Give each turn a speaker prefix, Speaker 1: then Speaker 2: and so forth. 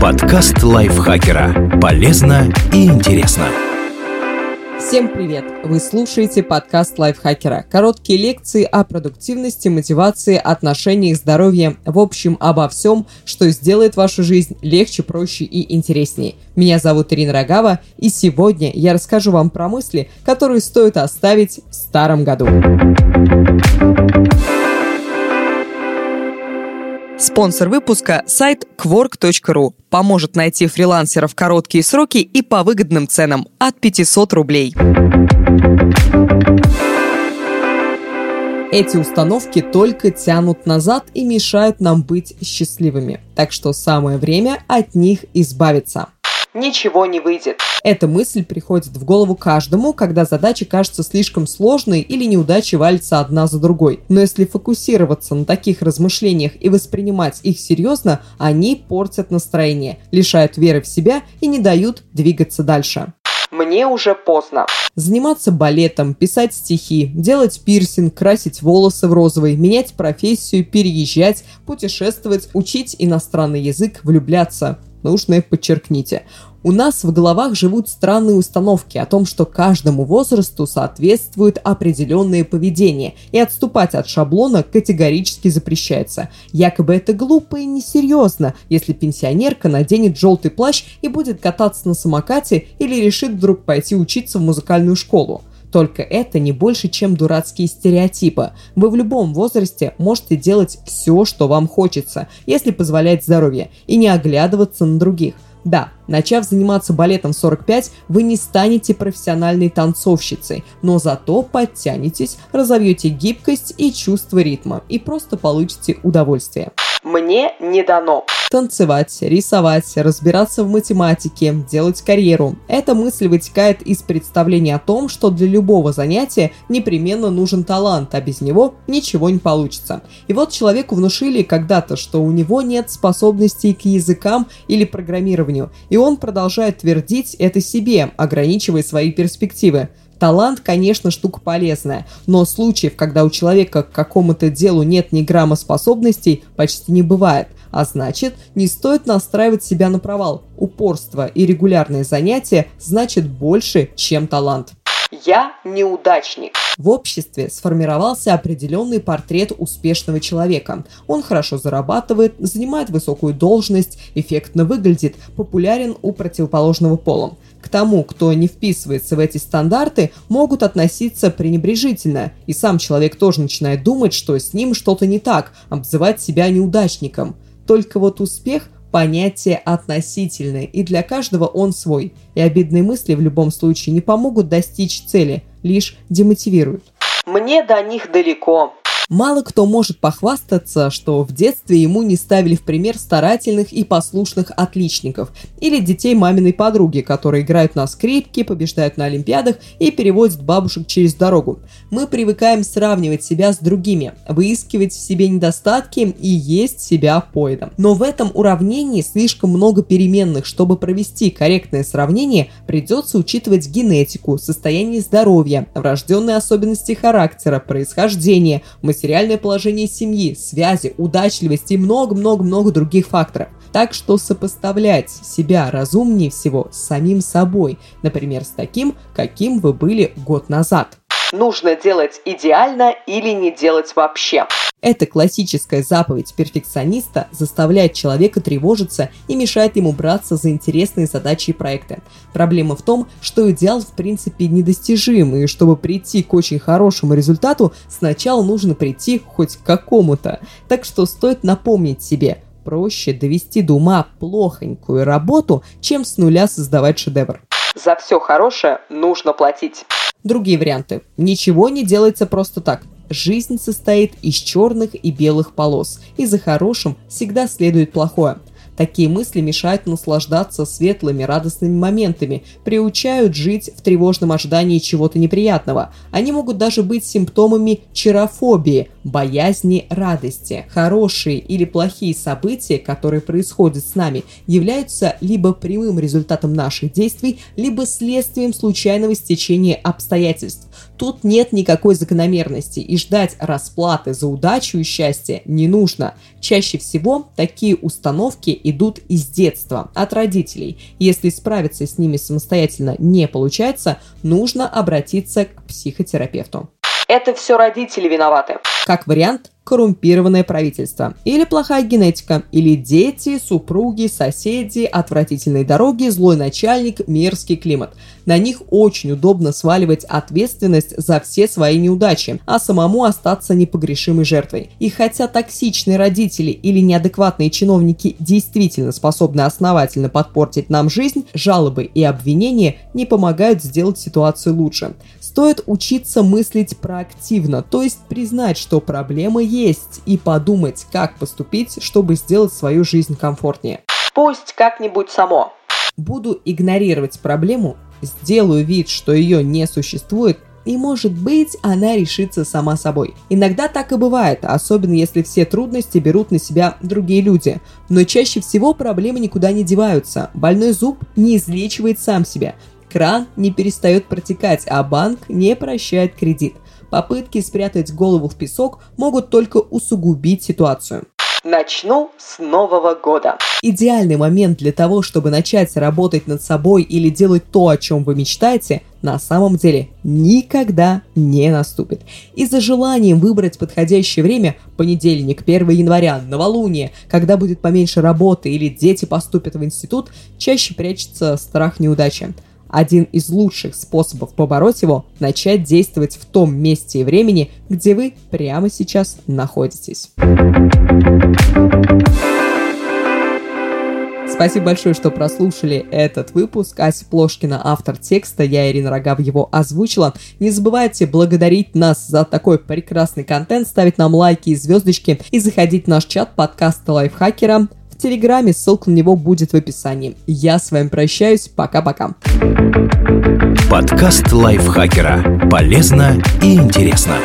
Speaker 1: Подкаст лайфхакера. Полезно и интересно.
Speaker 2: Всем привет! Вы слушаете подкаст лайфхакера. Короткие лекции о продуктивности, мотивации, отношениях, здоровье. В общем, обо всем, что сделает вашу жизнь легче, проще и интереснее. Меня зовут Ирина Рогава, и сегодня я расскажу вам про мысли, которые стоит оставить в старом году. Спонсор выпуска – сайт Quark.ru. Поможет найти фрилансеров в короткие сроки и по выгодным ценам – от 500 рублей. Эти установки только тянут назад и мешают нам быть счастливыми. Так что самое время от них избавиться ничего не выйдет. Эта мысль приходит в голову каждому, когда задача кажется слишком сложной или неудачи валятся одна за другой. Но если фокусироваться на таких размышлениях и воспринимать их серьезно, они портят настроение, лишают веры в себя и не дают двигаться дальше мне уже поздно. Заниматься балетом, писать стихи, делать пирсинг, красить волосы в розовый, менять профессию, переезжать, путешествовать, учить иностранный язык, влюбляться нужное подчеркните. У нас в головах живут странные установки о том, что каждому возрасту соответствует определенное поведение, и отступать от шаблона категорически запрещается. Якобы это глупо и несерьезно, если пенсионерка наденет желтый плащ и будет кататься на самокате или решит вдруг пойти учиться в музыкальную школу. Только это не больше, чем дурацкие стереотипы. Вы в любом возрасте можете делать все, что вам хочется, если позволяет здоровье, и не оглядываться на других. Да, начав заниматься балетом в 45, вы не станете профессиональной танцовщицей, но зато подтянетесь, разовьете гибкость и чувство ритма, и просто получите удовольствие. Мне не дано танцевать, рисовать, разбираться в математике, делать карьеру. Эта мысль вытекает из представления о том, что для любого занятия непременно нужен талант, а без него ничего не получится. И вот человеку внушили когда-то, что у него нет способностей к языкам или программированию, и он продолжает твердить это себе, ограничивая свои перспективы. Талант, конечно, штука полезная, но случаев, когда у человека к какому-то делу нет ни грамма способностей, почти не бывает – а значит, не стоит настраивать себя на провал. Упорство и регулярные занятия значит больше, чем талант. Я неудачник. В обществе сформировался определенный портрет успешного человека. Он хорошо зарабатывает, занимает высокую должность, эффектно выглядит, популярен у противоположного пола. К тому, кто не вписывается в эти стандарты, могут относиться пренебрежительно, и сам человек тоже начинает думать, что с ним что-то не так, обзывать себя неудачником. Только вот успех – понятие относительное, и для каждого он свой. И обидные мысли в любом случае не помогут достичь цели, лишь демотивируют. Мне до них далеко. Мало кто может похвастаться, что в детстве ему не ставили в пример старательных и послушных отличников или детей маминой подруги, которые играют на скрипке, побеждают на олимпиадах и переводят бабушек через дорогу. Мы привыкаем сравнивать себя с другими, выискивать в себе недостатки и есть себя поедом. Но в этом уравнении слишком много переменных, чтобы провести корректное сравнение, придется учитывать генетику, состояние здоровья, врожденные особенности характера, происхождение, материальное положение семьи, связи, удачливость и много-много-много других факторов. Так что сопоставлять себя разумнее всего с самим собой, например, с таким, каким вы были год назад. Нужно делать идеально или не делать вообще. Эта классическая заповедь перфекциониста заставляет человека тревожиться и мешает ему браться за интересные задачи и проекты. Проблема в том, что идеал в принципе недостижим, и чтобы прийти к очень хорошему результату, сначала нужно прийти хоть к какому-то. Так что стоит напомнить себе, проще довести до ума плохонькую работу, чем с нуля создавать шедевр. За все хорошее нужно платить. Другие варианты. Ничего не делается просто так. Жизнь состоит из черных и белых полос, и за хорошим всегда следует плохое – Такие мысли мешают наслаждаться светлыми, радостными моментами, приучают жить в тревожном ожидании чего-то неприятного. Они могут даже быть симптомами чарофобии, боязни радости. Хорошие или плохие события, которые происходят с нами, являются либо прямым результатом наших действий, либо следствием случайного стечения обстоятельств. Тут нет никакой закономерности, и ждать расплаты за удачу и счастье не нужно. Чаще всего такие установки идут из детства, от родителей. Если справиться с ними самостоятельно не получается, нужно обратиться к психотерапевту. Это все родители виноваты. Как вариант, коррумпированное правительство, или плохая генетика, или дети, супруги, соседи, отвратительные дороги, злой начальник, мерзкий климат. На них очень удобно сваливать ответственность за все свои неудачи, а самому остаться непогрешимой жертвой. И хотя токсичные родители или неадекватные чиновники действительно способны основательно подпортить нам жизнь, жалобы и обвинения не помогают сделать ситуацию лучше. Стоит учиться мыслить проактивно, то есть признать, что проблема есть, и подумать, как поступить, чтобы сделать свою жизнь комфортнее. Пусть как-нибудь само. Буду игнорировать проблему, сделаю вид, что ее не существует, и может быть она решится сама собой. Иногда так и бывает, особенно если все трудности берут на себя другие люди. Но чаще всего проблемы никуда не деваются. Больной зуб не излечивает сам себя. Кран не перестает протекать, а банк не прощает кредит. Попытки спрятать голову в песок могут только усугубить ситуацию. Начну с Нового года. Идеальный момент для того, чтобы начать работать над собой или делать то, о чем вы мечтаете, на самом деле никогда не наступит. И за желанием выбрать подходящее время, понедельник, 1 января, новолуние, когда будет поменьше работы или дети поступят в институт, чаще прячется страх неудачи. Один из лучших способов побороть его – начать действовать в том месте и времени, где вы прямо сейчас находитесь. Спасибо большое, что прослушали этот выпуск. Ася Плошкина, автор текста, я, Ирина Рогав, его озвучила. Не забывайте благодарить нас за такой прекрасный контент, ставить нам лайки и звездочки и заходить в наш чат подкаста Лайфхакера Телеграме, ссылка на него будет в описании. Я с вами прощаюсь, пока-пока.
Speaker 1: Подкаст лайфхакера. Полезно и интересно.